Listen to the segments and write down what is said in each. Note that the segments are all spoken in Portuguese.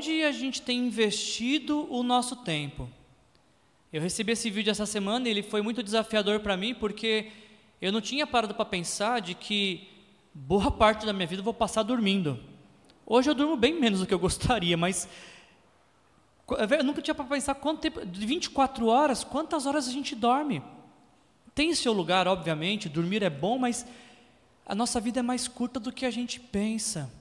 onde a gente tem investido o nosso tempo. Eu recebi esse vídeo essa semana e ele foi muito desafiador para mim, porque eu não tinha parado para pensar de que boa parte da minha vida eu vou passar dormindo. Hoje eu durmo bem menos do que eu gostaria, mas eu nunca tinha para pensar quanto tempo, de 24 horas, quantas horas a gente dorme. Tem seu lugar, obviamente, dormir é bom, mas a nossa vida é mais curta do que a gente pensa.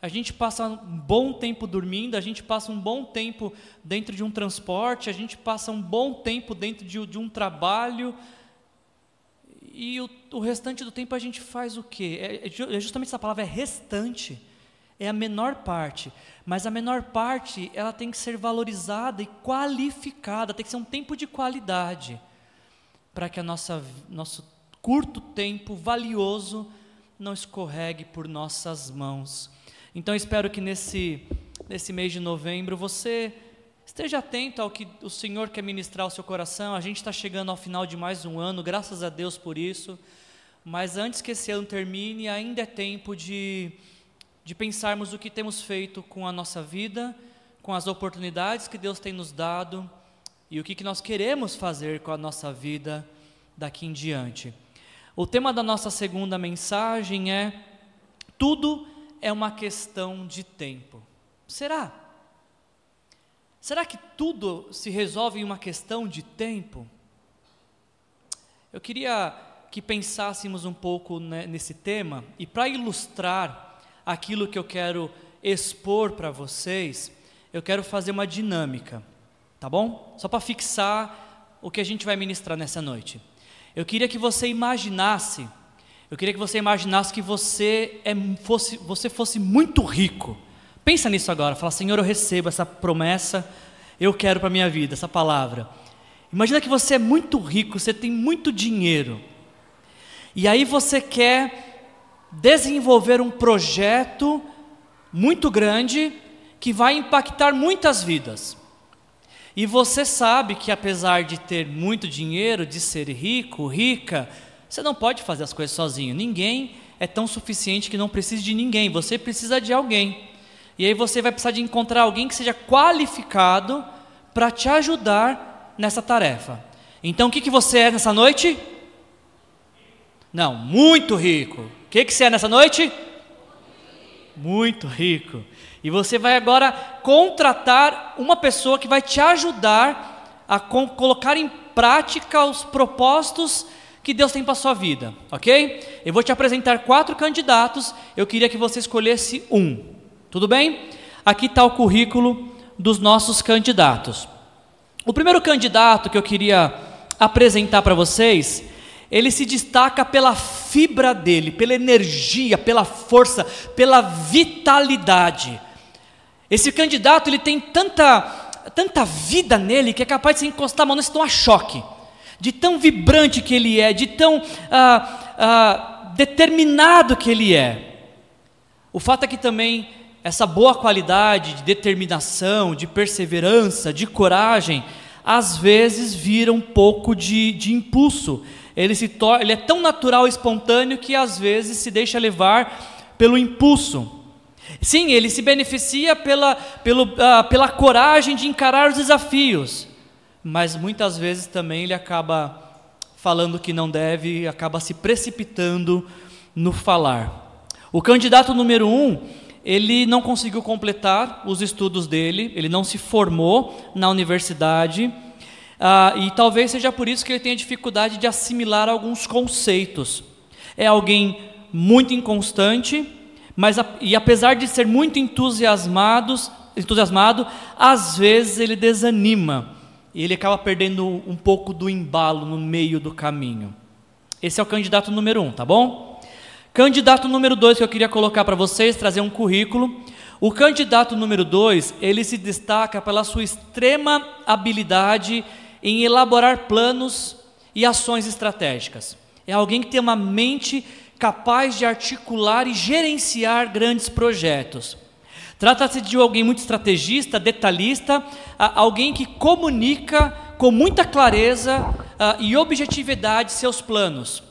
A gente passa um bom tempo dormindo, a gente passa um bom tempo dentro de um transporte, a gente passa um bom tempo dentro de, de um trabalho, e o, o, restante do tempo a gente faz o quê? É, é, é justamente essa palavra, é restante, é a menor parte, mas a menor parte ela tem que ser valorizada e qualificada, tem que ser um tempo de qualidade, para que a nossa nosso curto tempo valioso não escorregue por nossas mãos. Então espero que nesse, nesse mês de novembro você esteja atento ao que o Senhor quer ministrar ao seu coração. A gente está chegando ao final de mais um ano, graças a Deus por isso. Mas antes que esse ano termine, ainda é tempo de, de pensarmos o que temos feito com a nossa vida, com as oportunidades que Deus tem nos dado e o que, que nós queremos fazer com a nossa vida daqui em diante. O tema da nossa segunda mensagem é: tudo é uma questão de tempo. Será? Será que tudo se resolve em uma questão de tempo? Eu queria que pensássemos um pouco né, nesse tema e para ilustrar aquilo que eu quero expor para vocês, eu quero fazer uma dinâmica, tá bom? Só para fixar o que a gente vai ministrar nessa noite. Eu queria que você imaginasse eu queria que você imaginasse que você, é, fosse, você fosse muito rico. Pensa nisso agora, fala, Senhor, eu recebo essa promessa, eu quero para a minha vida, essa palavra. Imagina que você é muito rico, você tem muito dinheiro. E aí você quer desenvolver um projeto muito grande que vai impactar muitas vidas. E você sabe que apesar de ter muito dinheiro, de ser rico, rica, você não pode fazer as coisas sozinho. Ninguém é tão suficiente que não precise de ninguém. Você precisa de alguém. E aí você vai precisar de encontrar alguém que seja qualificado para te ajudar nessa tarefa. Então, o que, que você é nessa noite? Não, muito rico. O que, que você é nessa noite? Muito rico. E você vai agora contratar uma pessoa que vai te ajudar a colocar em prática os propósitos que Deus tem para sua vida, ok? Eu vou te apresentar quatro candidatos, eu queria que você escolhesse um, tudo bem? Aqui está o currículo dos nossos candidatos. O primeiro candidato que eu queria apresentar para vocês, ele se destaca pela fibra dele, pela energia, pela força, pela vitalidade. Esse candidato ele tem tanta, tanta vida nele que é capaz de se encostar a mão nesse a choque de tão vibrante que ele é, de tão ah, ah, determinado que ele é. O fato é que também essa boa qualidade de determinação, de perseverança, de coragem, às vezes vira um pouco de, de impulso. Ele, se ele é tão natural e espontâneo que às vezes se deixa levar pelo impulso. Sim, ele se beneficia pela, pelo, ah, pela coragem de encarar os desafios, mas muitas vezes também ele acaba falando que não deve, acaba se precipitando no falar. O candidato número um, ele não conseguiu completar os estudos dele, ele não se formou na universidade, ah, e talvez seja por isso que ele tenha dificuldade de assimilar alguns conceitos. É alguém muito inconstante, mas e apesar de ser muito entusiasmado, às vezes ele desanima e ele acaba perdendo um pouco do embalo no meio do caminho. Esse é o candidato número um, tá bom? Candidato número dois que eu queria colocar para vocês, trazer um currículo. O candidato número dois, ele se destaca pela sua extrema habilidade em elaborar planos e ações estratégicas. É alguém que tem uma mente capaz de articular e gerenciar grandes projetos. Trata-se de alguém muito estrategista, detalhista, alguém que comunica com muita clareza e objetividade seus planos.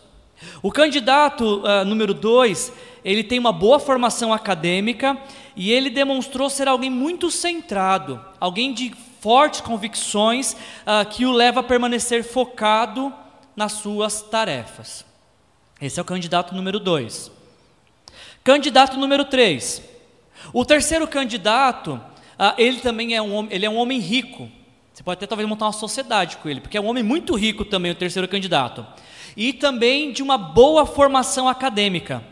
O candidato número dois, ele tem uma boa formação acadêmica, e ele demonstrou ser alguém muito centrado, alguém de fortes convicções que o leva a permanecer focado nas suas tarefas. Esse é o candidato número dois. Candidato número três. O terceiro candidato, uh, ele também é um, ele é um homem rico. Você pode até talvez montar uma sociedade com ele, porque é um homem muito rico também, o terceiro candidato. E também de uma boa formação acadêmica.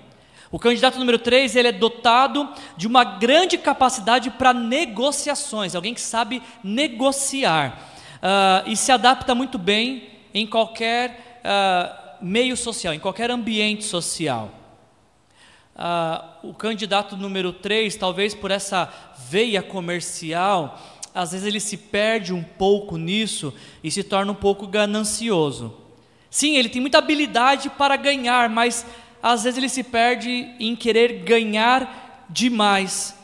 O candidato número 3, ele é dotado de uma grande capacidade para negociações, alguém que sabe negociar. Uh, e se adapta muito bem em qualquer uh, meio social, em qualquer ambiente social. Uh, o candidato número 3, talvez por essa veia comercial, às vezes ele se perde um pouco nisso e se torna um pouco ganancioso. Sim, ele tem muita habilidade para ganhar, mas às vezes ele se perde em querer ganhar demais,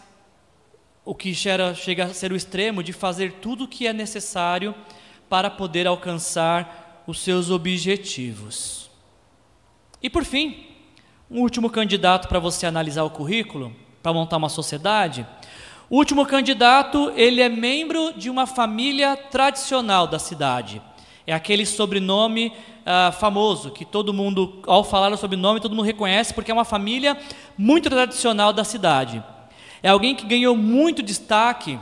o que chega, chega a ser o extremo de fazer tudo o que é necessário para poder alcançar os seus objetivos. E por fim, um último candidato para você analisar o currículo, para montar uma sociedade, o último candidato, ele é membro de uma família tradicional da cidade. É aquele sobrenome uh, famoso que todo mundo, ao falar o sobrenome, todo mundo reconhece porque é uma família muito tradicional da cidade. É alguém que ganhou muito destaque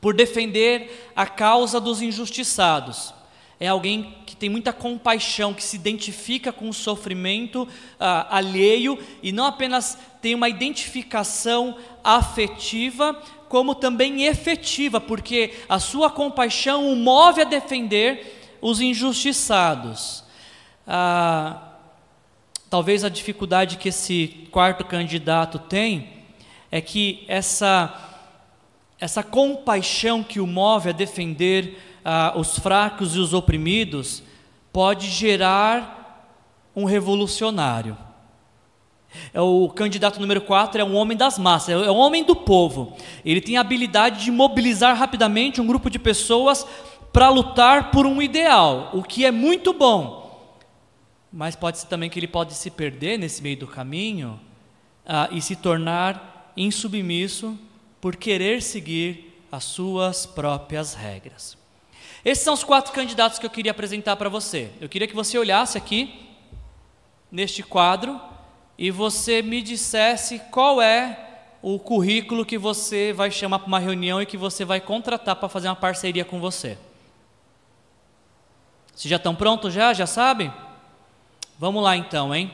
por defender a causa dos injustiçados. É alguém tem muita compaixão, que se identifica com o sofrimento uh, alheio e não apenas tem uma identificação afetiva, como também efetiva, porque a sua compaixão o move a defender os injustiçados. Ah, talvez a dificuldade que esse quarto candidato tem é que essa, essa compaixão que o move a defender ah, os fracos e os oprimidos pode gerar um revolucionário. É o candidato número 4 é um homem das massas, é um homem do povo. Ele tem a habilidade de mobilizar rapidamente um grupo de pessoas para lutar por um ideal, o que é muito bom. Mas pode ser também que ele pode se perder nesse meio do caminho ah, e se tornar insubmisso por querer seguir as suas próprias regras. Esses são os quatro candidatos que eu queria apresentar para você. Eu queria que você olhasse aqui neste quadro e você me dissesse qual é o currículo que você vai chamar para uma reunião e que você vai contratar para fazer uma parceria com você. Vocês já estão prontos já? Já sabem? Vamos lá então, hein?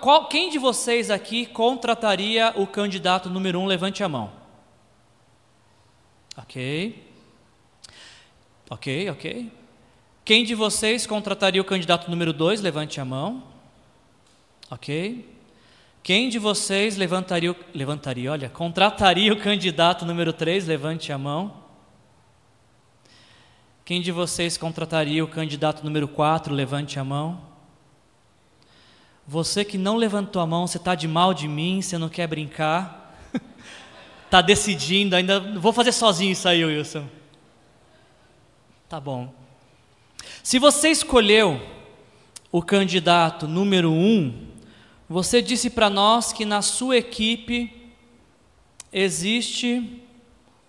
Qual, quem de vocês aqui contrataria o candidato número um? Levante a mão. Ok. Ok, ok. Quem de vocês contrataria o candidato número dois? Levante a mão. Ok? Quem de vocês levantaria, levantaria, olha, contrataria o candidato número 3? Levante a mão. Quem de vocês contrataria o candidato número 4? Levante a mão. Você que não levantou a mão, você está de mal de mim, você não quer brincar, está decidindo, ainda vou fazer sozinho isso aí, Wilson. Tá bom. Se você escolheu o candidato número 1, um, você disse para nós que na sua equipe existe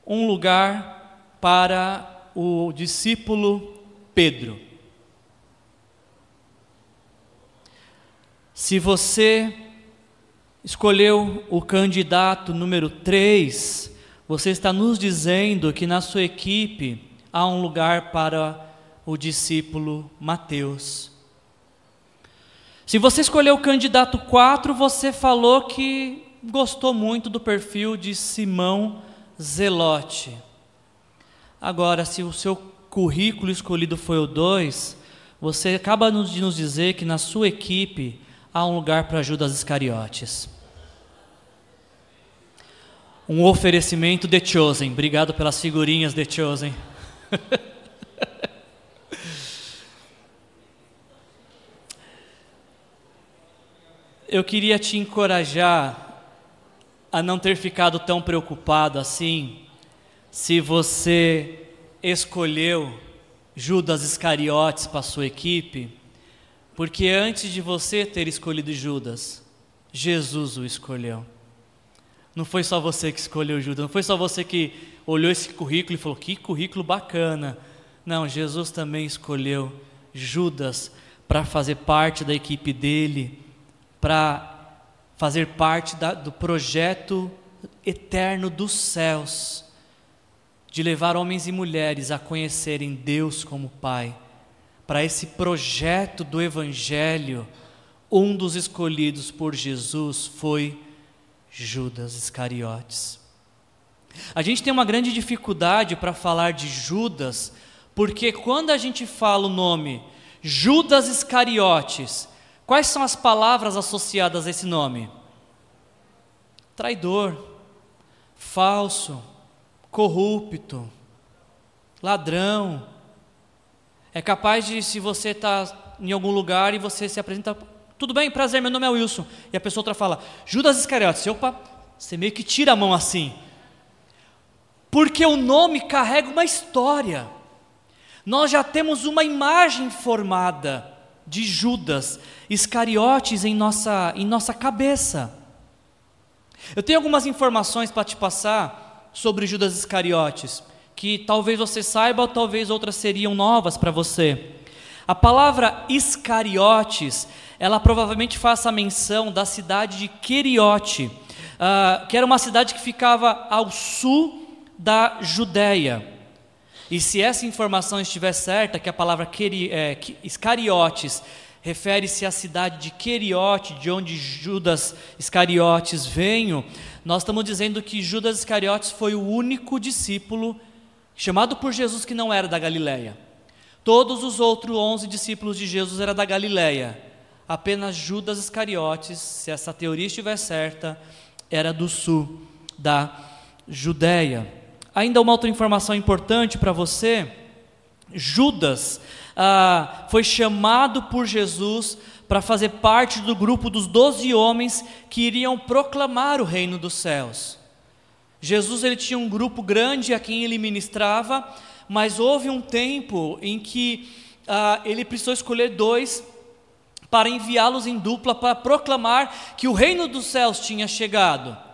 um lugar para o discípulo Pedro. Se você escolheu o candidato número 3, você está nos dizendo que na sua equipe há um lugar para o discípulo Mateus. Se você escolheu o candidato 4, você falou que gostou muito do perfil de Simão Zelote. Agora, se o seu currículo escolhido foi o 2, você acaba de nos dizer que na sua equipe há um lugar para Judas Iscariotes. Um oferecimento de Chosen. Obrigado pelas figurinhas de Chosen. Eu queria te encorajar a não ter ficado tão preocupado assim, se você escolheu Judas Iscariotes para sua equipe, porque antes de você ter escolhido Judas, Jesus o escolheu. Não foi só você que escolheu Judas, não foi só você que olhou esse currículo e falou: que currículo bacana. Não, Jesus também escolheu Judas para fazer parte da equipe dele, para fazer parte da, do projeto eterno dos céus, de levar homens e mulheres a conhecerem Deus como Pai. Para esse projeto do Evangelho, um dos escolhidos por Jesus foi Judas Iscariotes. A gente tem uma grande dificuldade para falar de Judas, porque quando a gente fala o nome Judas Iscariotes, quais são as palavras associadas a esse nome? Traidor, falso, corrupto, ladrão. É capaz de, se você está em algum lugar e você se apresenta, tudo bem, prazer, meu nome é Wilson, e a pessoa outra fala, Judas Iscariotes, opa, você meio que tira a mão assim, porque o nome carrega uma história. Nós já temos uma imagem formada de Judas Iscariotes em nossa, em nossa cabeça. Eu tenho algumas informações para te passar sobre Judas Iscariotes, que talvez você saiba ou talvez outras seriam novas para você. A palavra Iscariotes, ela provavelmente faça menção da cidade de Queriote, uh, que era uma cidade que ficava ao sul da Judéia. E se essa informação estiver certa, que a palavra queri, é, Iscariotes refere-se à cidade de Queriote, de onde Judas Iscariotes veio, nós estamos dizendo que Judas Iscariotes foi o único discípulo chamado por Jesus que não era da Galileia. Todos os outros onze discípulos de Jesus eram da Galileia. Apenas Judas Iscariotes, se essa teoria estiver certa, era do sul da Judéia. Ainda uma outra informação importante para você: Judas ah, foi chamado por Jesus para fazer parte do grupo dos doze homens que iriam proclamar o reino dos céus. Jesus ele tinha um grupo grande a quem ele ministrava, mas houve um tempo em que ah, ele precisou escolher dois para enviá-los em dupla para proclamar que o reino dos céus tinha chegado.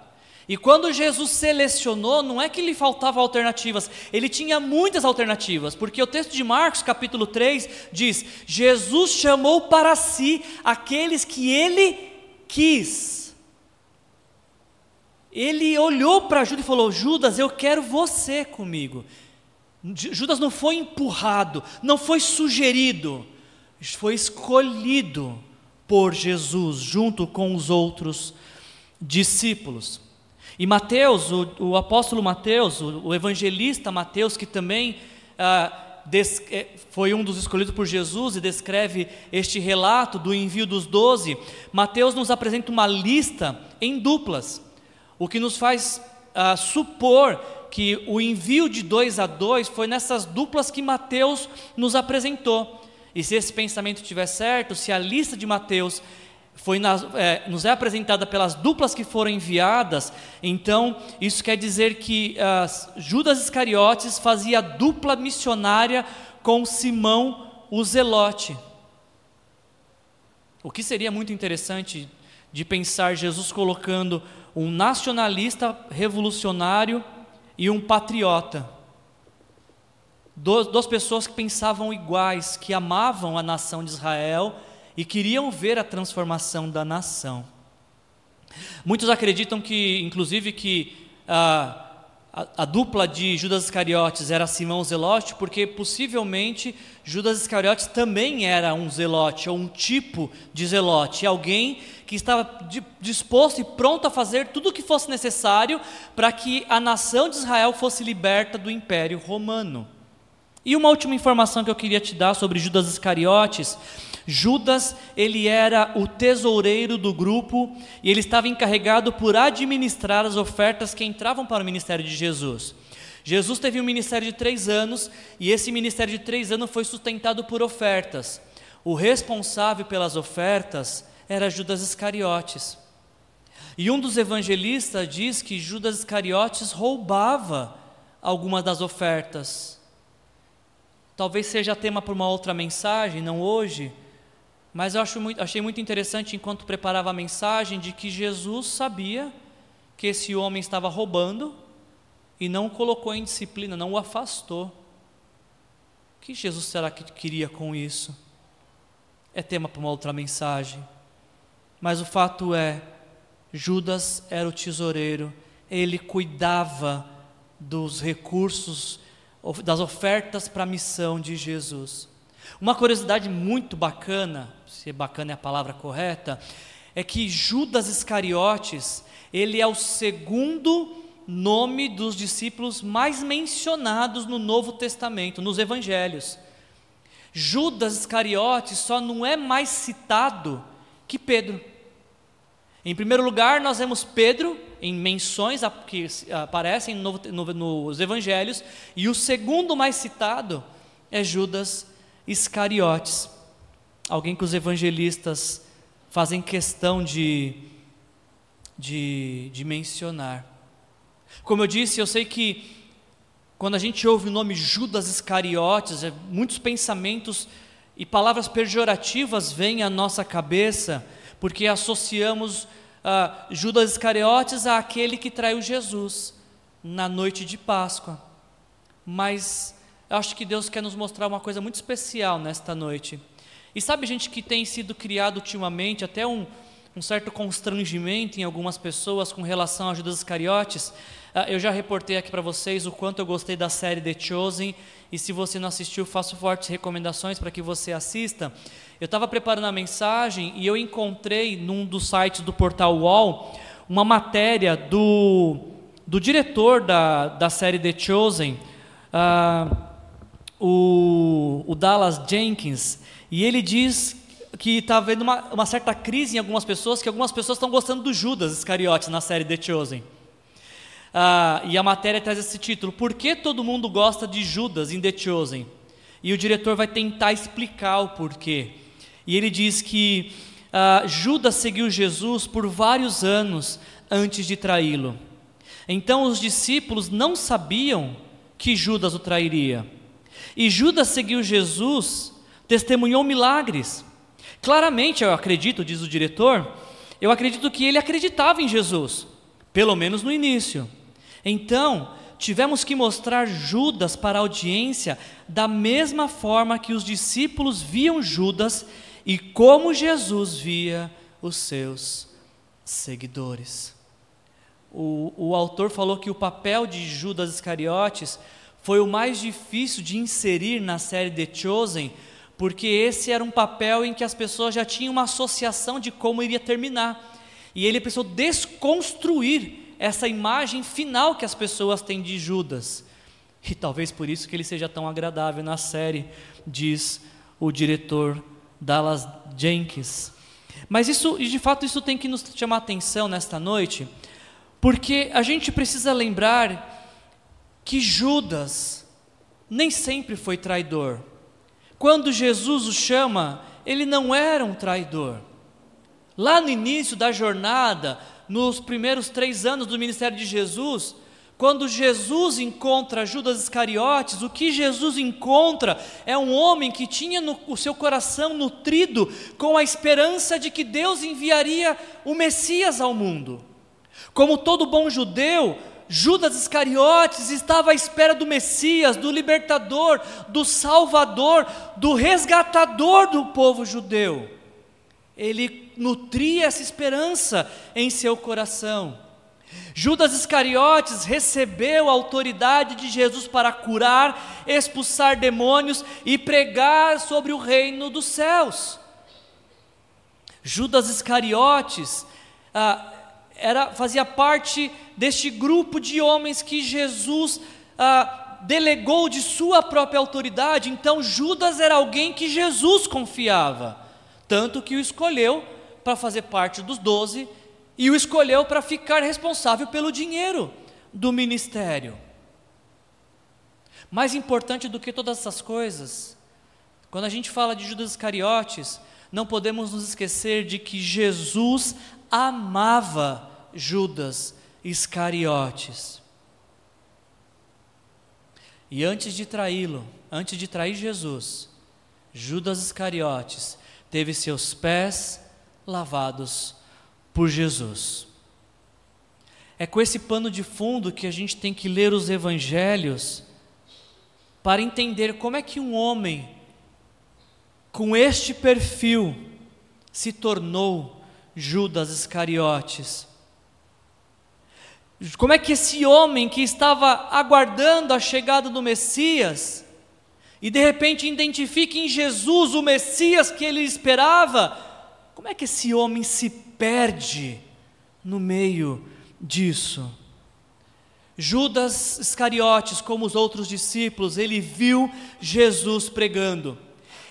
E quando Jesus selecionou, não é que lhe faltavam alternativas, ele tinha muitas alternativas, porque o texto de Marcos, capítulo 3, diz: Jesus chamou para si aqueles que ele quis. Ele olhou para Judas e falou: Judas, eu quero você comigo. Judas não foi empurrado, não foi sugerido, foi escolhido por Jesus, junto com os outros discípulos. E Mateus, o, o apóstolo Mateus, o, o, evangelista Mateus, que também ah, des, é, foi um dos escolhidos por Jesus e descreve este relato do envio dos doze, Mateus nos apresenta uma lista em duplas, o que nos faz ah, supor que o envio de dois a dois foi nessas duplas que Mateus nos apresentou. E se esse pensamento estiver certo, se a lista de Mateus foi é, nos é apresentada pelas duplas que foram enviadas, então isso quer dizer que uh, Judas Iscariotes fazia dupla missionária com Simão o Zelote. O que seria muito interessante de pensar Jesus colocando um nacionalista revolucionário e um patriota. Duas pessoas que pensavam iguais, que amavam a nação de Israel e queriam ver a transformação da nação. Muitos acreditam que, inclusive, que a, a, a dupla de Judas Iscariotes era Simão Zelote, porque possivelmente Judas Iscariotes também era um zelote, ou um tipo de zelote, alguém que estava disposto e pronto a fazer tudo o que fosse necessário para que a nação de Israel fosse liberta do Império Romano. E uma última informação que eu queria te dar sobre Judas Iscariotes Judas, ele era o tesoureiro do grupo e ele estava encarregado por administrar as ofertas que entravam para o ministério de Jesus. Jesus teve um ministério de três anos e esse ministério de três anos foi sustentado por ofertas. O responsável pelas ofertas era Judas Iscariotes. E um dos evangelistas diz que Judas Iscariotes roubava algumas das ofertas. Talvez seja tema para uma outra mensagem, não hoje, mas eu muito, achei muito interessante, enquanto preparava a mensagem, de que Jesus sabia que esse homem estava roubando e não o colocou em disciplina, não o afastou. O que Jesus será que queria com isso? É tema para uma outra mensagem. Mas o fato é, Judas era o tesoureiro, ele cuidava dos recursos, das ofertas para a missão de Jesus. Uma curiosidade muito bacana, se bacana é a palavra correta, é que Judas Iscariotes, ele é o segundo nome dos discípulos mais mencionados no Novo Testamento, nos evangelhos. Judas Iscariotes só não é mais citado que Pedro. Em primeiro lugar, nós vemos Pedro em menções que aparecem no, no, nos evangelhos, e o segundo mais citado é Judas Iscariotes, alguém que os evangelistas fazem questão de, de, de mencionar. Como eu disse, eu sei que quando a gente ouve o nome Judas Iscariotes, é, muitos pensamentos e palavras pejorativas vêm à nossa cabeça, porque associamos ah, Judas Iscariotes àquele que traiu Jesus na noite de Páscoa. Mas eu acho que Deus quer nos mostrar uma coisa muito especial nesta noite. E sabe, gente, que tem sido criado ultimamente até um, um certo constrangimento em algumas pessoas com relação a Judas Iscariotes. Ah, eu já reportei aqui para vocês o quanto eu gostei da série The Chosen, e se você não assistiu, faço fortes recomendações para que você assista. Eu estava preparando a mensagem e eu encontrei num dos sites do portal Wall uma matéria do, do diretor da, da série The Chosen, uh, o, o Dallas Jenkins, e ele diz que está havendo uma, uma, certa crise em algumas pessoas, que algumas pessoas estão gostando do Judas Iscariotes na série The Chosen. Ah, e a matéria traz esse título: Por que todo mundo gosta de Judas em The Chosen? E o diretor vai tentar explicar o porquê. E ele diz que ah, Judas seguiu Jesus por vários anos antes de traí-lo. Então os discípulos não sabiam que Judas o trairia. E Judas seguiu Jesus, testemunhou milagres. Claramente, eu acredito, diz o diretor, eu acredito que ele acreditava em Jesus, pelo menos no início. Então, tivemos que mostrar Judas para a audiência da mesma forma que os discípulos viam Judas e como Jesus via os seus seguidores. O, o autor falou que o papel de Judas Iscariotes foi o mais difícil de inserir na série The Chosen, porque esse era um papel em que as pessoas já tinham uma associação de como iria terminar. E ele precisou desconstruir essa imagem final que as pessoas têm de Judas. E talvez por isso que ele seja tão agradável na série, diz o diretor Dallas Jenkins. Mas isso, de fato, isso tem que nos chamar atenção nesta noite, porque a gente precisa lembrar que Judas nem sempre foi traidor. Quando Jesus o chama, ele não era um traidor. Lá no início da jornada, nos primeiros três anos do ministério de Jesus, quando Jesus encontra Judas Iscariotes, o que Jesus encontra é um homem que tinha no, o seu coração nutrido com a esperança de que Deus enviaria o Messias ao mundo. Como todo bom judeu, Judas Iscariotes estava à espera do Messias, do libertador, do salvador, do resgatador do povo judeu. Ele nutria essa esperança em seu coração. Judas Iscariotes recebeu a autoridade de Jesus para curar, expulsar demônios e pregar sobre o reino dos céus. Judas Iscariotes ah, era, fazia parte deste grupo de homens que Jesus ah, delegou de sua própria autoridade, então Judas era alguém que Jesus confiava. Tanto que o escolheu para fazer parte dos doze e o escolheu para ficar responsável pelo dinheiro do ministério. Mais importante do que todas essas coisas, quando a gente fala de Judas Iscariotes, não podemos nos esquecer de que Jesus amava Judas Iscariotes. E antes de traí-lo, antes de trair Jesus, Judas Iscariotes teve seus pés lavados por Jesus. É com esse pano de fundo que a gente tem que ler os evangelhos para entender como é que um homem com este perfil se tornou Judas Iscariotes. Como é que esse homem que estava aguardando a chegada do Messias e de repente identifica em Jesus o Messias que ele esperava, como é que esse homem se perde no meio disso? Judas Iscariotes, como os outros discípulos, ele viu Jesus pregando.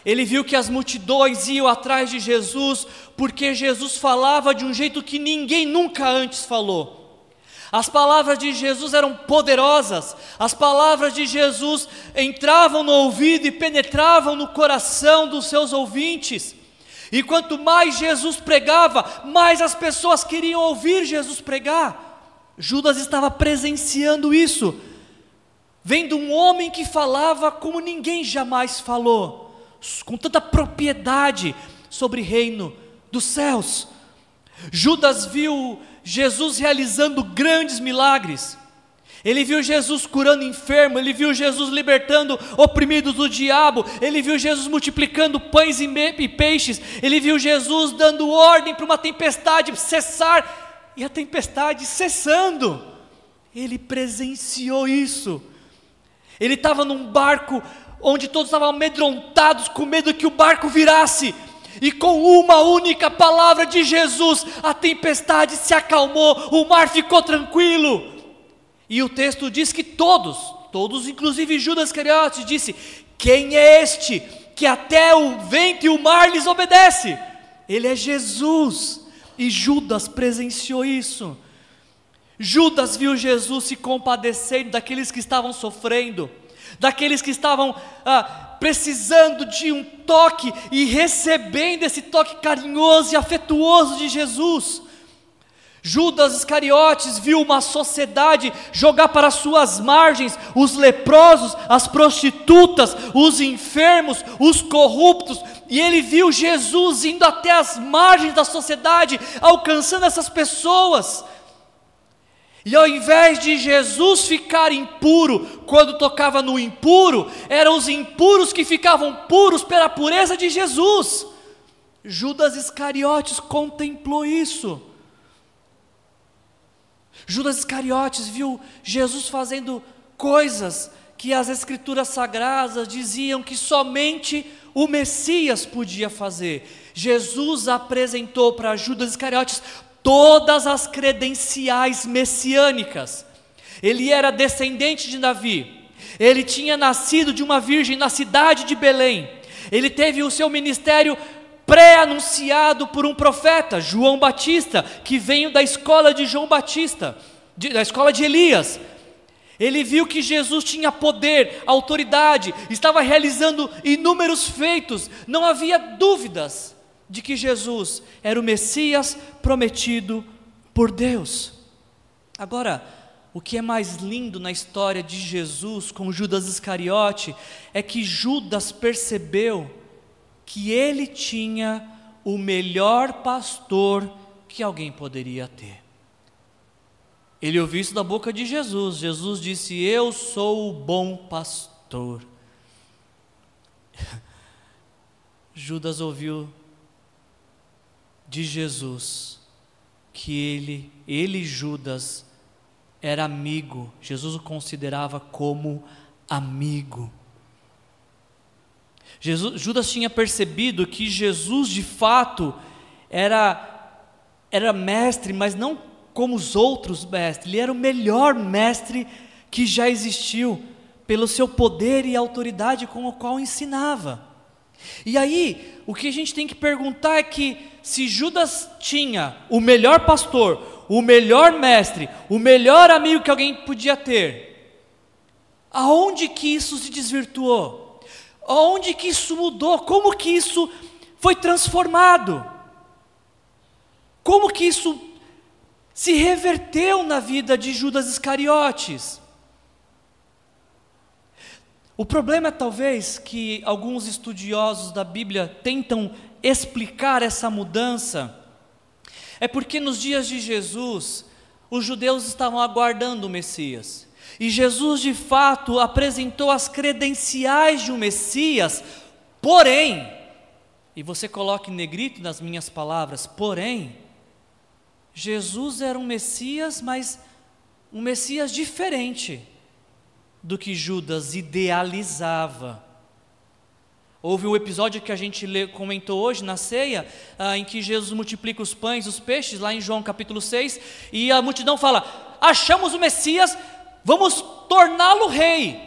Ele viu que as multidões iam atrás de Jesus, porque Jesus falava de um jeito que ninguém nunca antes falou. As palavras de Jesus eram poderosas, as palavras de Jesus entravam no ouvido e penetravam no coração dos seus ouvintes. E quanto mais Jesus pregava, mais as pessoas queriam ouvir Jesus pregar. Judas estava presenciando isso, vendo um homem que falava como ninguém jamais falou, com tanta propriedade sobre o reino dos céus. Judas viu Jesus realizando grandes milagres. Ele viu Jesus curando enfermo, ele viu Jesus libertando oprimidos do diabo, ele viu Jesus multiplicando pães e peixes, ele viu Jesus dando ordem para uma tempestade cessar e a tempestade cessando. Ele presenciou isso. Ele estava num barco onde todos estavam amedrontados, com medo que o barco virasse e com uma única palavra de Jesus, a tempestade se acalmou, o mar ficou tranquilo. E o texto diz que todos, todos, inclusive Judas Cariotes, disse: Quem é este que até o vento e o mar lhes obedece? Ele é Jesus. E Judas presenciou isso. Judas viu Jesus se compadecendo daqueles que estavam sofrendo, daqueles que estavam ah, precisando de um toque e recebendo esse toque carinhoso e afetuoso de Jesus. Judas Iscariotes viu uma sociedade jogar para suas margens os leprosos, as prostitutas, os enfermos, os corruptos, e ele viu Jesus indo até as margens da sociedade, alcançando essas pessoas. E ao invés de Jesus ficar impuro quando tocava no impuro, eram os impuros que ficavam puros pela pureza de Jesus. Judas Iscariotes contemplou isso. Judas Iscariotes viu Jesus fazendo coisas que as Escrituras Sagradas diziam que somente o Messias podia fazer. Jesus apresentou para Judas Iscariotes todas as credenciais messiânicas. Ele era descendente de Davi, ele tinha nascido de uma virgem na cidade de Belém, ele teve o seu ministério pré-anunciado por um profeta, João Batista, que veio da escola de João Batista, de, da escola de Elias. Ele viu que Jesus tinha poder, autoridade, estava realizando inúmeros feitos, não havia dúvidas de que Jesus era o Messias prometido por Deus. Agora, o que é mais lindo na história de Jesus com Judas Iscariote é que Judas percebeu que ele tinha o melhor pastor que alguém poderia ter. Ele ouviu isso da boca de Jesus. Jesus disse: Eu sou o bom pastor. Judas ouviu de Jesus que ele, ele Judas, era amigo, Jesus o considerava como amigo. Jesus, Judas tinha percebido que Jesus de fato era, era mestre, mas não como os outros mestres, ele era o melhor mestre que já existiu, pelo seu poder e autoridade com o qual ensinava. E aí, o que a gente tem que perguntar é que se Judas tinha o melhor pastor, o melhor mestre, o melhor amigo que alguém podia ter, aonde que isso se desvirtuou? Aonde que isso mudou? Como que isso foi transformado? Como que isso se reverteu na vida de Judas Iscariotes? O problema é talvez que alguns estudiosos da Bíblia tentam explicar essa mudança, é porque nos dias de Jesus, os judeus estavam aguardando o Messias. E Jesus de fato apresentou as credenciais de um Messias, porém, e você coloca em negrito nas minhas palavras, porém, Jesus era um Messias, mas um Messias diferente do que Judas idealizava. Houve um episódio que a gente comentou hoje na ceia, ah, em que Jesus multiplica os pães, os peixes, lá em João capítulo 6, e a multidão fala: Achamos o Messias, vamos torná-lo rei.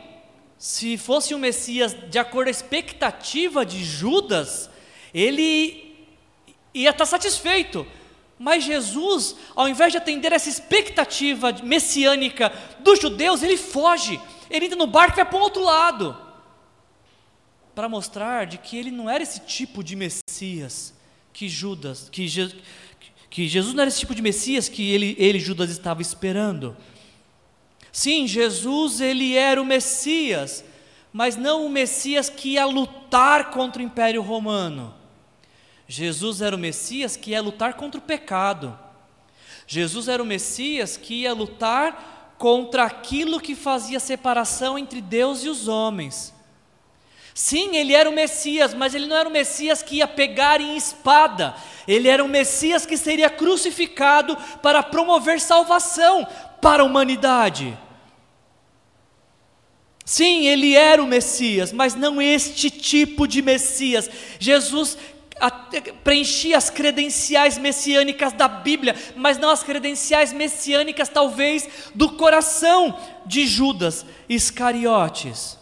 Se fosse o Messias de acordo com a expectativa de Judas, ele ia estar satisfeito. Mas Jesus, ao invés de atender essa expectativa messiânica dos judeus, ele foge. Ele entra no barco e vai para o outro lado para mostrar de que ele não era esse tipo de Messias que Judas, que, Je, que Jesus não era esse tipo de Messias que ele, ele Judas estava esperando. Sim, Jesus ele era o Messias, mas não o Messias que ia lutar contra o Império Romano. Jesus era o Messias que ia lutar contra o pecado. Jesus era o Messias que ia lutar contra aquilo que fazia separação entre Deus e os homens. Sim, ele era o Messias, mas ele não era o Messias que ia pegar em espada. Ele era o Messias que seria crucificado para promover salvação para a humanidade. Sim, ele era o Messias, mas não este tipo de Messias. Jesus preenchia as credenciais messiânicas da Bíblia, mas não as credenciais messiânicas, talvez, do coração de Judas Iscariotes.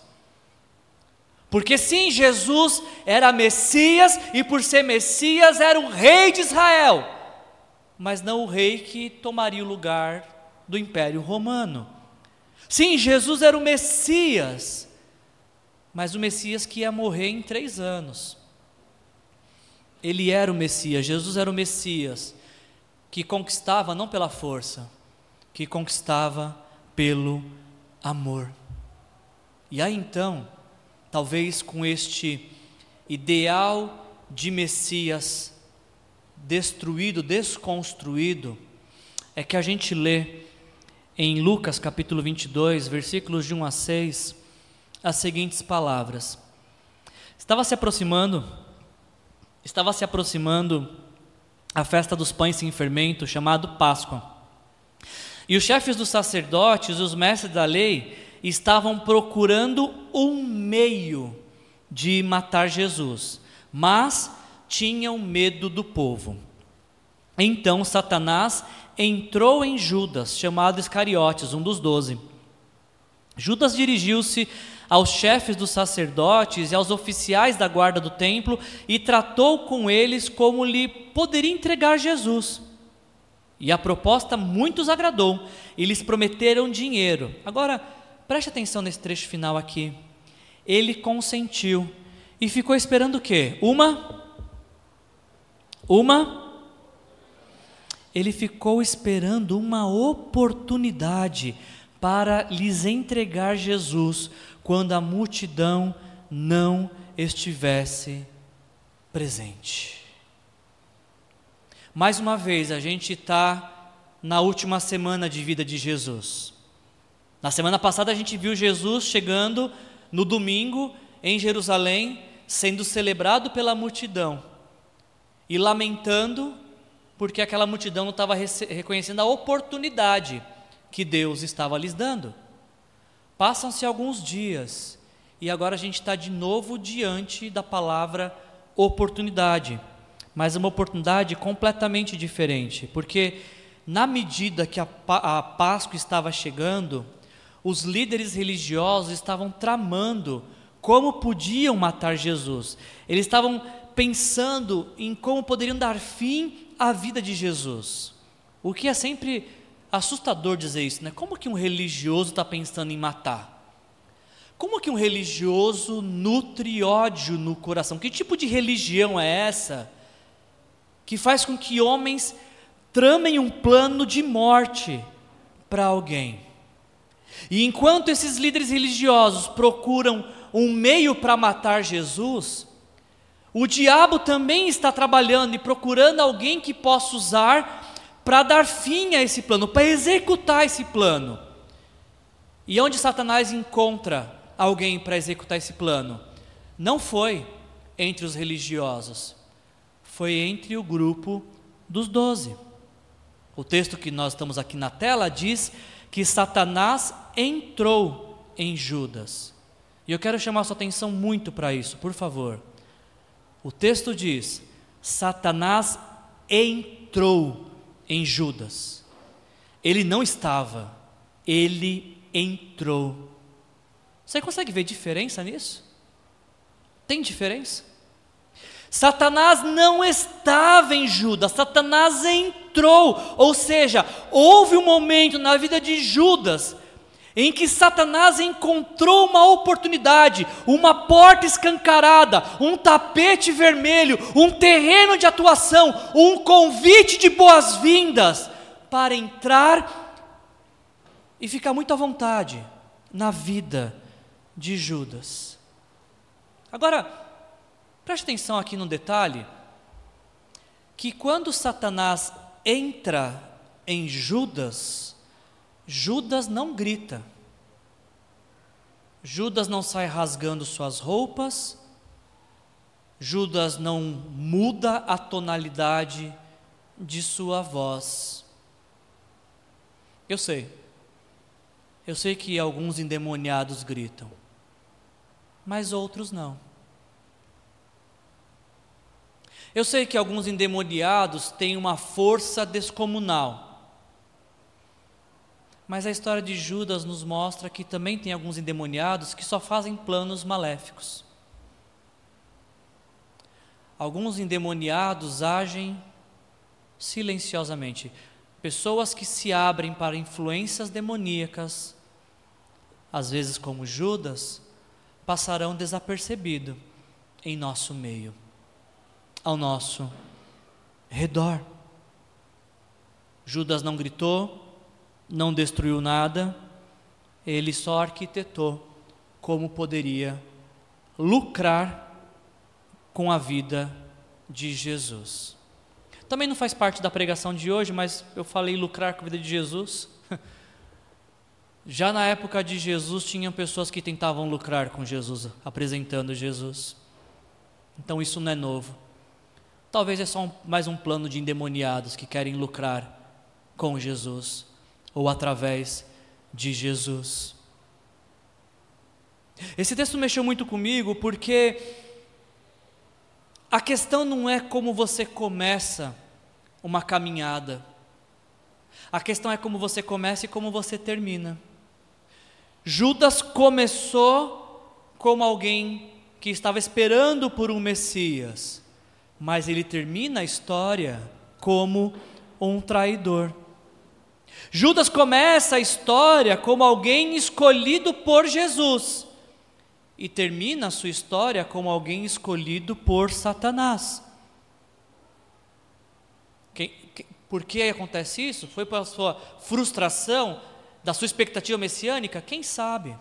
Porque sim, Jesus era Messias e por ser Messias era o rei de Israel, mas não o rei que tomaria o lugar do Império Romano. Sim, Jesus era o Messias, mas o Messias que ia morrer em três anos. Ele era o Messias, Jesus era o Messias que conquistava não pela força, que conquistava pelo amor. E aí então, talvez com este ideal de Messias destruído, desconstruído, é que a gente lê em Lucas capítulo 22, versículos de 1 a 6, as seguintes palavras: Estava se aproximando, estava se aproximando a festa dos pães sem fermento, chamado Páscoa. E os chefes dos sacerdotes, os mestres da lei, estavam procurando um meio de matar Jesus, mas tinham medo do povo. Então Satanás entrou em Judas, chamado Iscariotes, um dos doze. Judas dirigiu-se aos chefes dos sacerdotes e aos oficiais da guarda do templo e tratou com eles como lhe poderia entregar Jesus. E a proposta muitos agradou, e lhes prometeram dinheiro. Agora, Preste atenção nesse trecho final aqui. Ele consentiu e ficou esperando o quê? Uma? Uma? Ele ficou esperando uma oportunidade para lhes entregar Jesus quando a multidão não estivesse presente. Mais uma vez, a gente está na última semana de vida de Jesus. Na semana passada a gente viu Jesus chegando no domingo em Jerusalém, sendo celebrado pela multidão e lamentando porque aquela multidão não estava reconhecendo a oportunidade que Deus estava lhes dando. Passam-se alguns dias e agora a gente está de novo diante da palavra oportunidade, mas uma oportunidade completamente diferente, porque na medida que a, a Páscoa estava chegando, os líderes religiosos estavam tramando como podiam matar Jesus. Eles estavam pensando em como poderiam dar fim à vida de Jesus. O que é sempre assustador dizer isso, né? Como que um religioso está pensando em matar? Como que um religioso nutre ódio no coração? Que tipo de religião é essa que faz com que homens tramem um plano de morte para alguém? E enquanto esses líderes religiosos procuram um meio para matar Jesus, o diabo também está trabalhando e procurando alguém que possa usar para dar fim a esse plano, para executar esse plano. E onde Satanás encontra alguém para executar esse plano? Não foi entre os religiosos, foi entre o grupo dos doze. O texto que nós estamos aqui na tela diz que Satanás entrou em Judas. E eu quero chamar sua atenção muito para isso, por favor. O texto diz: Satanás entrou em Judas. Ele não estava, ele entrou. Você consegue ver diferença nisso? Tem diferença? Satanás não estava em Judas, Satanás entrou. Ou seja, houve um momento na vida de Judas em que Satanás encontrou uma oportunidade, uma porta escancarada, um tapete vermelho, um terreno de atuação, um convite de boas-vindas para entrar e ficar muito à vontade na vida de Judas. Agora, preste atenção aqui no detalhe, que quando Satanás entra em Judas, Judas não grita. Judas não sai rasgando suas roupas. Judas não muda a tonalidade de sua voz. Eu sei. Eu sei que alguns endemoniados gritam, mas outros não. Eu sei que alguns endemoniados têm uma força descomunal. Mas a história de Judas nos mostra que também tem alguns endemoniados que só fazem planos maléficos. Alguns endemoniados agem silenciosamente. Pessoas que se abrem para influências demoníacas, às vezes como Judas, passarão desapercebido em nosso meio, ao nosso redor. Judas não gritou, não destruiu nada, ele só arquitetou como poderia lucrar com a vida de Jesus. Também não faz parte da pregação de hoje, mas eu falei lucrar com a vida de Jesus. Já na época de Jesus, tinham pessoas que tentavam lucrar com Jesus, apresentando Jesus. Então isso não é novo. Talvez é só um, mais um plano de endemoniados que querem lucrar com Jesus ou através de Jesus. Esse texto mexeu muito comigo porque a questão não é como você começa uma caminhada, a questão é como você começa e como você termina. Judas começou como alguém que estava esperando por um Messias, mas ele termina a história como um traidor. Judas começa a história como alguém escolhido por Jesus e termina a sua história como alguém escolhido por Satanás. por que acontece isso? Foi pela sua frustração, da sua expectativa messiânica? Quem sabe?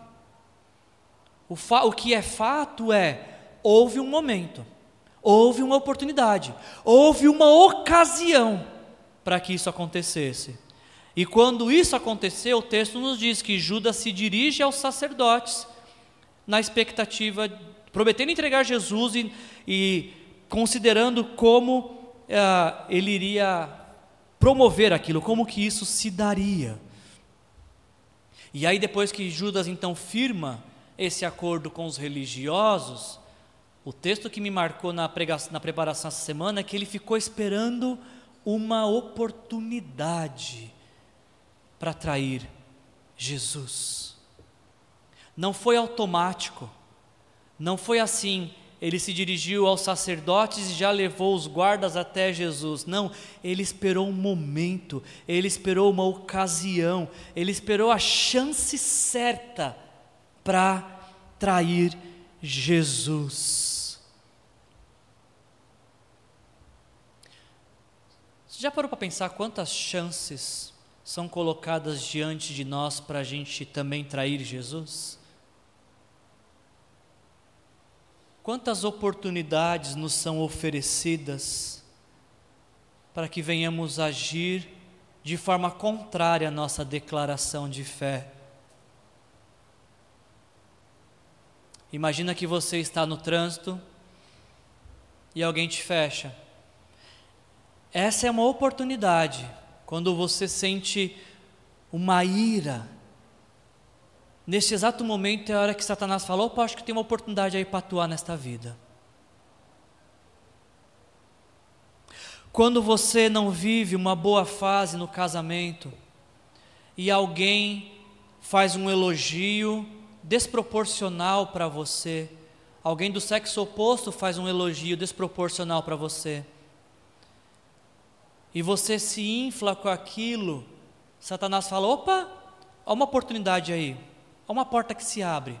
O, o que é fato é: houve um momento, houve uma oportunidade, houve uma ocasião para que isso acontecesse. E quando isso aconteceu, o texto nos diz que Judas se dirige aos sacerdotes na expectativa, prometendo entregar Jesus e, e considerando como uh, ele iria promover aquilo, como que isso se daria. E aí, depois que Judas então firma esse acordo com os religiosos, o texto que me marcou na, pregação, na preparação essa semana é que ele ficou esperando uma oportunidade para trair Jesus. Não foi automático, não foi assim. Ele se dirigiu aos sacerdotes e já levou os guardas até Jesus. Não, ele esperou um momento, ele esperou uma ocasião, ele esperou a chance certa para trair Jesus. Você já parou para pensar quantas chances são colocadas diante de nós para a gente também trair Jesus? Quantas oportunidades nos são oferecidas para que venhamos agir de forma contrária à nossa declaração de fé. Imagina que você está no trânsito e alguém te fecha. Essa é uma oportunidade quando você sente uma ira. Nesse exato momento é a hora que Satanás falou: opa, acho que tem uma oportunidade aí para atuar nesta vida. Quando você não vive uma boa fase no casamento e alguém faz um elogio desproporcional para você, alguém do sexo oposto faz um elogio desproporcional para você, e você se infla com aquilo, Satanás fala: opa, há uma oportunidade aí, há uma porta que se abre.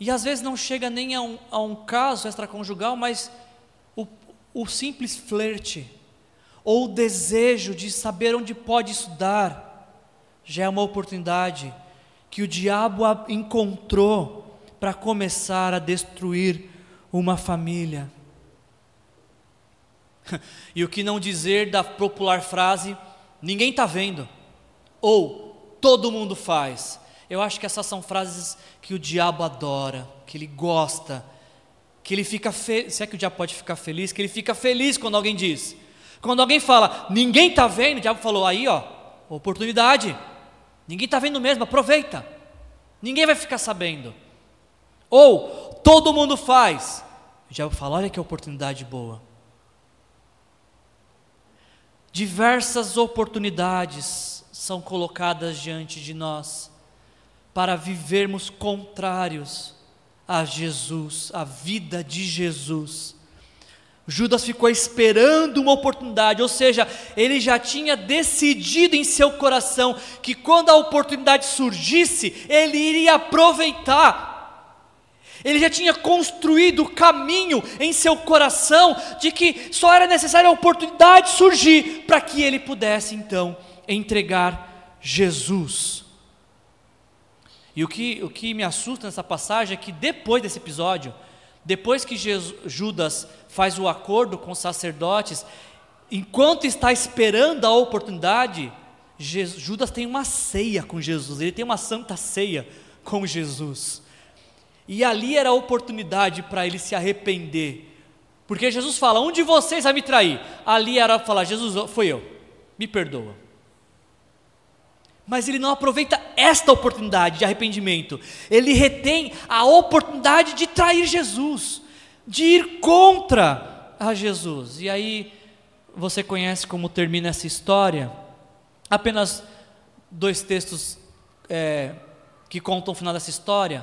E às vezes não chega nem a um, a um caso extraconjugal, mas o, o simples flerte, ou o desejo de saber onde pode estudar, já é uma oportunidade que o diabo encontrou para começar a destruir uma família. e o que não dizer da popular frase: ninguém está vendo, ou todo mundo faz. Eu acho que essas são frases que o diabo adora, que ele gosta, que ele fica feliz, se é que o diabo pode ficar feliz, que ele fica feliz quando alguém diz. Quando alguém fala, ninguém está vendo, o diabo falou, aí ó, oportunidade, ninguém está vendo mesmo, aproveita, ninguém vai ficar sabendo. Ou, todo mundo faz, o diabo fala, olha que oportunidade boa. Diversas oportunidades são colocadas diante de nós para vivermos contrários a Jesus, a vida de Jesus. Judas ficou esperando uma oportunidade, ou seja, ele já tinha decidido em seu coração que quando a oportunidade surgisse, ele iria aproveitar. Ele já tinha construído o caminho em seu coração de que só era necessária a oportunidade surgir para que ele pudesse então entregar Jesus. E o que, o que me assusta nessa passagem é que depois desse episódio, depois que Jesus, Judas faz o acordo com os sacerdotes, enquanto está esperando a oportunidade, Jesus, Judas tem uma ceia com Jesus, ele tem uma santa ceia com Jesus. E ali era a oportunidade para ele se arrepender. Porque Jesus fala: Um de vocês vai me trair. Ali era falar: Jesus, foi eu, me perdoa. Mas ele não aproveita esta oportunidade de arrependimento. Ele retém a oportunidade de trair Jesus, de ir contra a Jesus. E aí você conhece como termina essa história? Apenas dois textos é, que contam o final dessa história.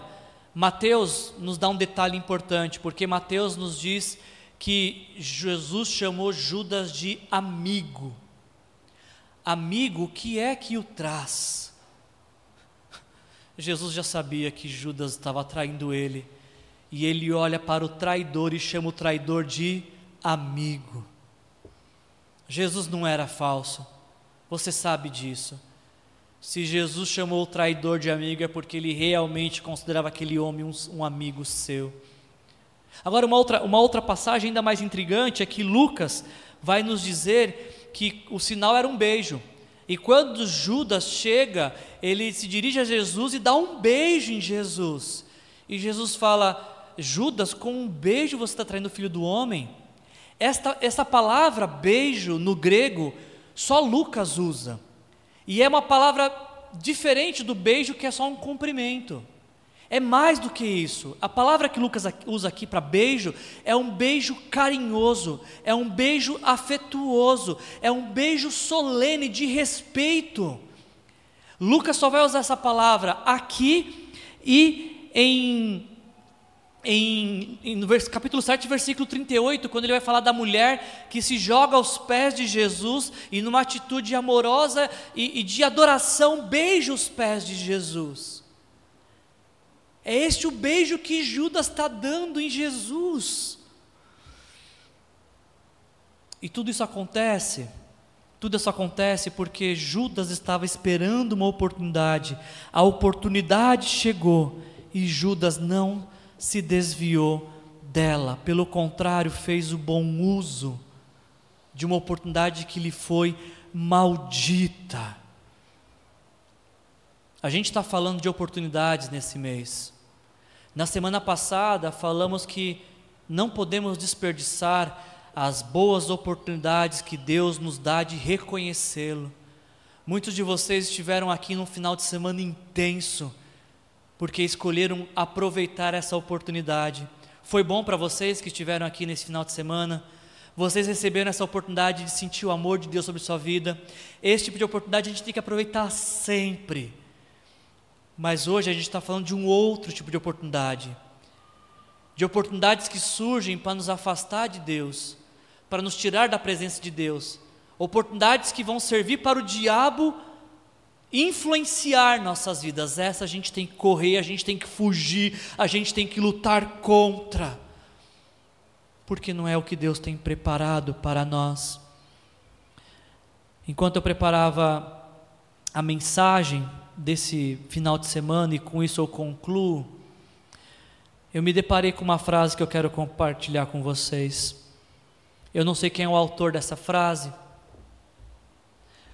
Mateus nos dá um detalhe importante, porque Mateus nos diz que Jesus chamou Judas de amigo. Amigo, o que é que o traz? Jesus já sabia que Judas estava traindo ele, e ele olha para o traidor e chama o traidor de amigo. Jesus não era falso, você sabe disso. Se Jesus chamou o traidor de amigo, é porque ele realmente considerava aquele homem um, um amigo seu. Agora, uma outra, uma outra passagem ainda mais intrigante é que Lucas vai nos dizer que o sinal era um beijo. E quando Judas chega, ele se dirige a Jesus e dá um beijo em Jesus. E Jesus fala: Judas, com um beijo você está traindo o filho do homem? Esta, essa palavra beijo no grego, só Lucas usa. E é uma palavra diferente do beijo que é só um cumprimento. É mais do que isso. A palavra que Lucas usa aqui para beijo é um beijo carinhoso, é um beijo afetuoso, é um beijo solene de respeito. Lucas só vai usar essa palavra aqui e em, em, em no vers, capítulo 7, versículo 38, quando ele vai falar da mulher que se joga aos pés de Jesus e, numa atitude amorosa e, e de adoração, beija os pés de Jesus. É este o beijo que Judas está dando em Jesus. E tudo isso acontece, tudo isso acontece porque Judas estava esperando uma oportunidade. A oportunidade chegou e Judas não se desviou dela, pelo contrário, fez o bom uso de uma oportunidade que lhe foi maldita. A gente está falando de oportunidades nesse mês. Na semana passada, falamos que não podemos desperdiçar as boas oportunidades que Deus nos dá de reconhecê-lo. Muitos de vocês estiveram aqui num final de semana intenso, porque escolheram aproveitar essa oportunidade. Foi bom para vocês que estiveram aqui nesse final de semana? Vocês receberam essa oportunidade de sentir o amor de Deus sobre sua vida? Esse tipo de oportunidade a gente tem que aproveitar sempre. Mas hoje a gente está falando de um outro tipo de oportunidade de oportunidades que surgem para nos afastar de Deus, para nos tirar da presença de Deus, oportunidades que vão servir para o diabo influenciar nossas vidas. Essa a gente tem que correr, a gente tem que fugir, a gente tem que lutar contra, porque não é o que Deus tem preparado para nós. Enquanto eu preparava a mensagem desse final de semana, e com isso eu concluo, eu me deparei com uma frase que eu quero compartilhar com vocês. Eu não sei quem é o autor dessa frase,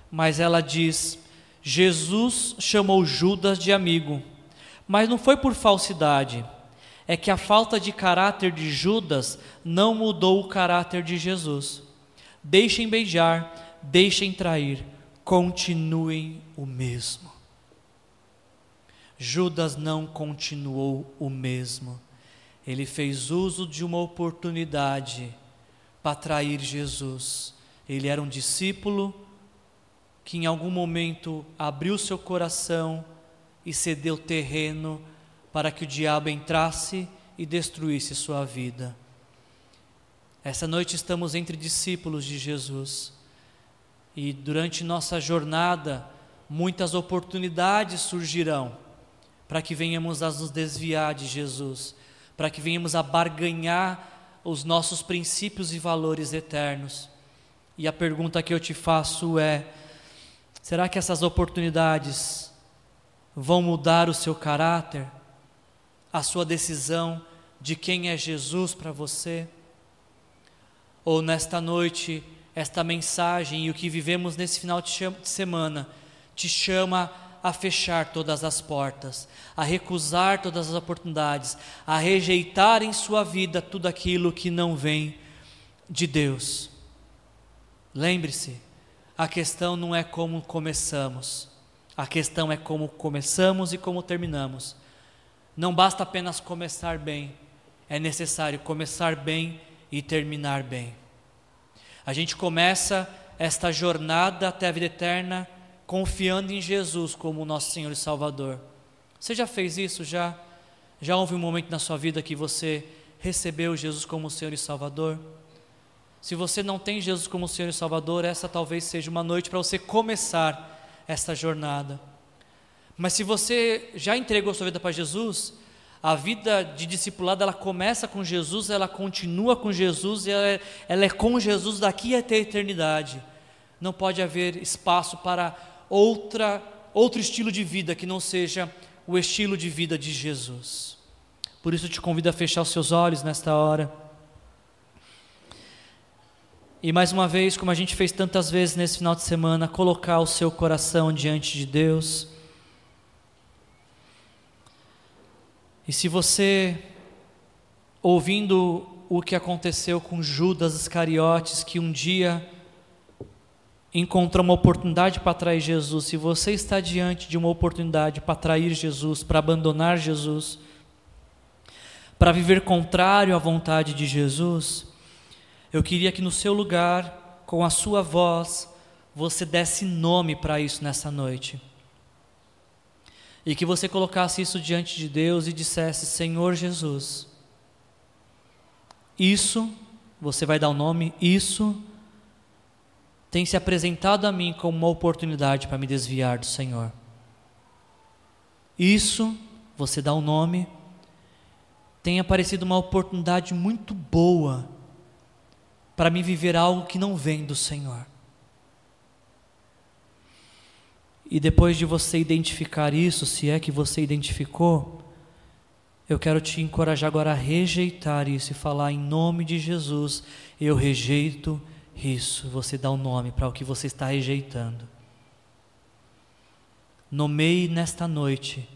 mas ela diz: Jesus chamou Judas de amigo, mas não foi por falsidade. É que a falta de caráter de Judas não mudou o caráter de Jesus. Deixem beijar, deixem trair, continuem o mesmo. Judas não continuou o mesmo. Ele fez uso de uma oportunidade para atrair Jesus. Ele era um discípulo que em algum momento abriu seu coração e cedeu terreno para que o diabo entrasse e destruísse sua vida. Essa noite estamos entre discípulos de Jesus e durante nossa jornada muitas oportunidades surgirão para que venhamos a nos desviar de Jesus, para que venhamos a barganhar os nossos princípios e valores eternos. E a pergunta que eu te faço é: será que essas oportunidades vão mudar o seu caráter, a sua decisão de quem é Jesus para você? Ou nesta noite, esta mensagem e o que vivemos nesse final de semana te chama a fechar todas as portas, a recusar todas as oportunidades, a rejeitar em sua vida tudo aquilo que não vem de Deus. Lembre-se, a questão não é como começamos, a questão é como começamos e como terminamos. Não basta apenas começar bem, é necessário começar bem e terminar bem. A gente começa esta jornada até a vida eterna confiando em Jesus como nosso Senhor e Salvador. Você já fez isso? Já? Já houve um momento na sua vida que você recebeu Jesus como Senhor e Salvador? Se você não tem Jesus como Senhor e Salvador, essa talvez seja uma noite para você começar essa jornada. Mas se você já entregou sua vida para Jesus, a vida de discipulado ela começa com Jesus, ela continua com Jesus e ela é, ela é com Jesus daqui até a eternidade. Não pode haver espaço para outra, outro estilo de vida que não seja o estilo de vida de Jesus. Por isso eu te convido a fechar os seus olhos nesta hora. E mais uma vez, como a gente fez tantas vezes nesse final de semana, colocar o seu coração diante de Deus. E se você, ouvindo o que aconteceu com Judas Iscariotes, que um dia encontrar uma oportunidade para atrair Jesus, se você está diante de uma oportunidade para atrair Jesus, para abandonar Jesus, para viver contrário à vontade de Jesus, eu queria que no seu lugar, com a sua voz, você desse nome para isso nessa noite. E que você colocasse isso diante de Deus e dissesse: Senhor Jesus, isso, você vai dar o nome, isso tem se apresentado a mim como uma oportunidade para me desviar do Senhor. Isso, você dá o um nome, tem aparecido uma oportunidade muito boa para me viver algo que não vem do Senhor. E depois de você identificar isso, se é que você identificou, eu quero te encorajar agora a rejeitar isso e falar em nome de Jesus: eu rejeito Isso, você dá um nome para o que você está rejeitando. Nomeie nesta noite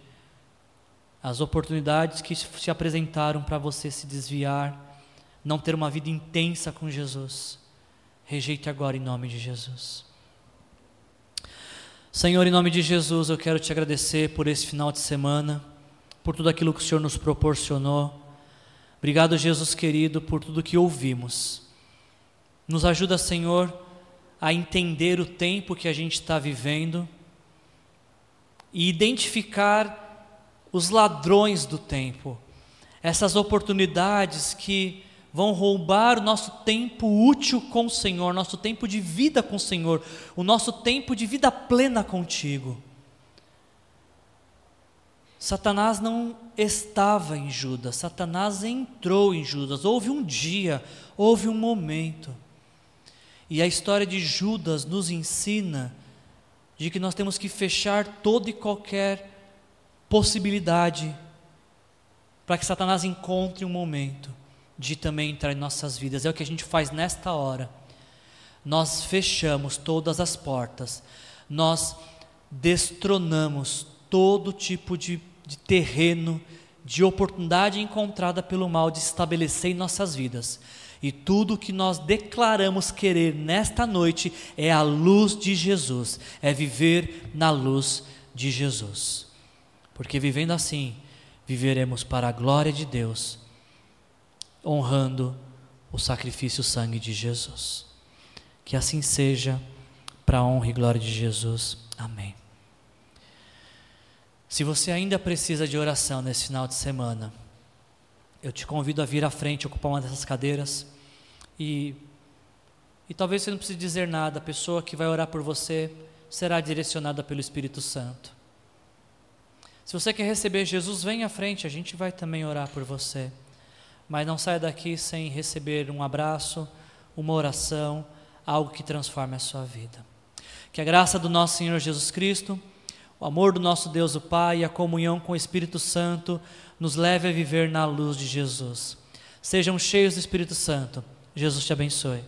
as oportunidades que se apresentaram para você se desviar, não ter uma vida intensa com Jesus. Rejeite agora em nome de Jesus. Senhor, em nome de Jesus, eu quero te agradecer por esse final de semana, por tudo aquilo que o Senhor nos proporcionou. Obrigado, Jesus querido, por tudo que ouvimos. Nos ajuda, Senhor, a entender o tempo que a gente está vivendo e identificar os ladrões do tempo, essas oportunidades que vão roubar o nosso tempo útil com o Senhor, nosso tempo de vida com o Senhor, o nosso tempo de vida plena contigo. Satanás não estava em Judas, Satanás entrou em Judas. Houve um dia, houve um momento. E a história de Judas nos ensina de que nós temos que fechar toda e qualquer possibilidade para que Satanás encontre um momento de também entrar em nossas vidas. É o que a gente faz nesta hora. Nós fechamos todas as portas, nós destronamos todo tipo de, de terreno, de oportunidade encontrada pelo mal de estabelecer em nossas vidas. E tudo que nós declaramos querer nesta noite é a luz de Jesus, é viver na luz de Jesus. Porque vivendo assim, viveremos para a glória de Deus, honrando o sacrifício sangue de Jesus. Que assim seja, para a honra e glória de Jesus. Amém. Se você ainda precisa de oração nesse final de semana, eu te convido a vir à frente, ocupar uma dessas cadeiras e, e talvez você não precise dizer nada, a pessoa que vai orar por você será direcionada pelo Espírito Santo. Se você quer receber Jesus, vem à frente, a gente vai também orar por você. Mas não saia daqui sem receber um abraço, uma oração, algo que transforme a sua vida. Que a graça do nosso Senhor Jesus Cristo, o amor do nosso Deus o Pai e a comunhão com o Espírito Santo nos leve a viver na luz de Jesus. Sejam cheios do Espírito Santo. Jesus te abençoe.